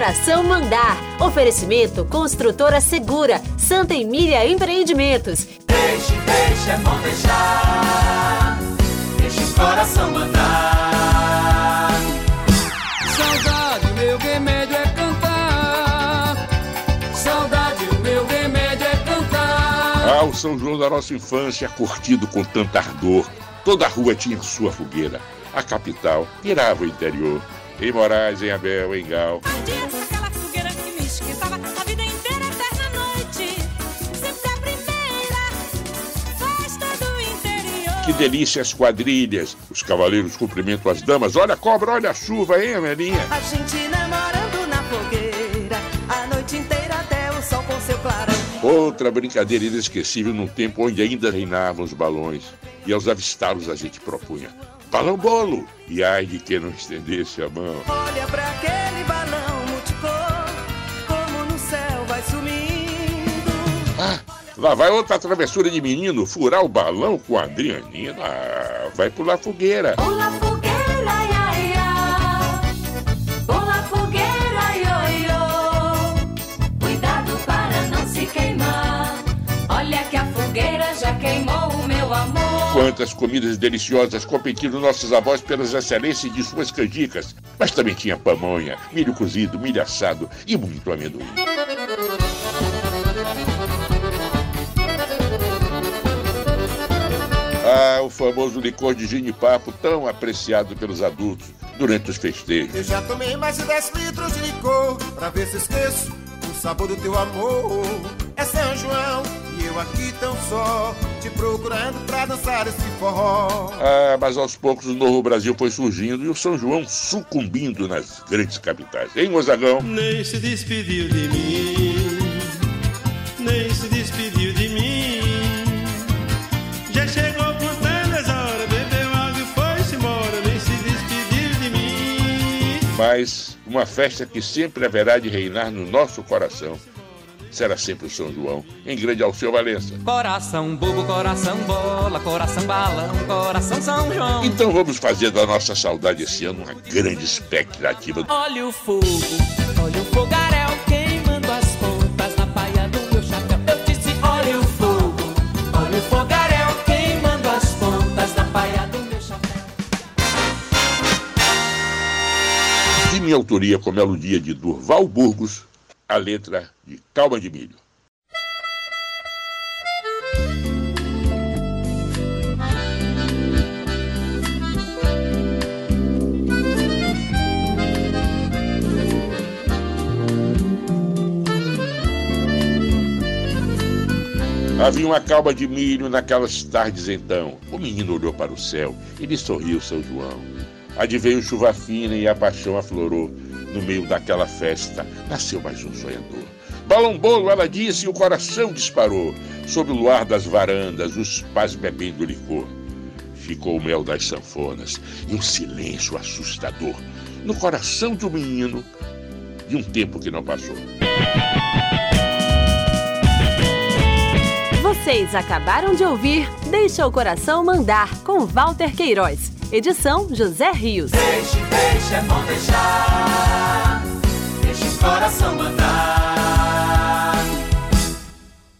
coração mandar. Oferecimento Construtora Segura, Santa Emília Empreendimentos. Deixe, deixe, é bom deixar. Deixe o coração mandar. Saudade, meu remédio é cantar. Saudade, o meu remédio é cantar. Ah, o São João da nossa infância, curtido com tanta ardor. Toda a rua tinha sua fogueira. A capital virava o interior. Em Moraes, em Abel, em Gal. Que delícia as quadrilhas. Os cavaleiros cumprimentam as damas. Olha a cobra, olha a chuva, hein, Amelinha? A gente namorando na fogueira, a noite inteira até o sol com seu clarão. Outra brincadeira inesquecível num tempo onde ainda reinavam os balões. E aos avistá-los a gente propunha. Balão bolo! E ai de quem não estendesse a mão. Olha pra aquele balão multicor, como no céu vai sumindo. Ah, lá vai outra travessura de menino furar o balão com a Adrianina. Ah, vai pular fogueira. Pula fogueira, ia. Quantas comidas deliciosas competiram nossos avós pelas excelências de suas canjicas. Mas também tinha pamonha, milho cozido, milho assado e muito amendoim. Ah, o famoso licor de ginipapo tão apreciado pelos adultos durante os festejos. Eu já tomei mais de 10 litros de licor Pra ver se esqueço o sabor do teu amor É São João e eu aqui tão só Te procurando pra dançar esse forró Ah, mas aos poucos o novo Brasil foi surgindo e o São João sucumbindo nas grandes capitais. Hein, Mozagão? Nem se despediu de mim, nem se despediu de mim. Já chegou contando as horas, bebeu água e foi-se embora, nem se despediu de mim. Mas uma festa que sempre haverá de reinar no nosso coração será sempre o São João, em grande Alceu Valença. Coração bobo, coração bola, coração balão, coração São João. Então vamos fazer da nossa saudade esse ano uma grande expectativa. Olha o fogo, olha o fogaréu queimando as pontas na paia do meu chapéu. Eu disse, olha o fogo, olha o fogaréu queimando as pontas na paia do meu chapéu. De minha autoria com melodia de Durval Burgos, a letra de Calma de Milho. Havia uma calma de milho naquelas tardes então. O menino olhou para o céu e lhe sorriu São João. Adveio chuva fina e a paixão aflorou. No meio daquela festa nasceu mais um sonhador. Balão bolo, ela disse, e o coração disparou. Sob o luar das varandas, os pais bebendo licor. Ficou o mel das sanfonas e um silêncio assustador no coração de um menino de um tempo que não passou. Vocês acabaram de ouvir Deixa o Coração Mandar, com Walter Queiroz. Edição José Rios. Deixe, deixe, é bom deixar. Deixe o coração mandar.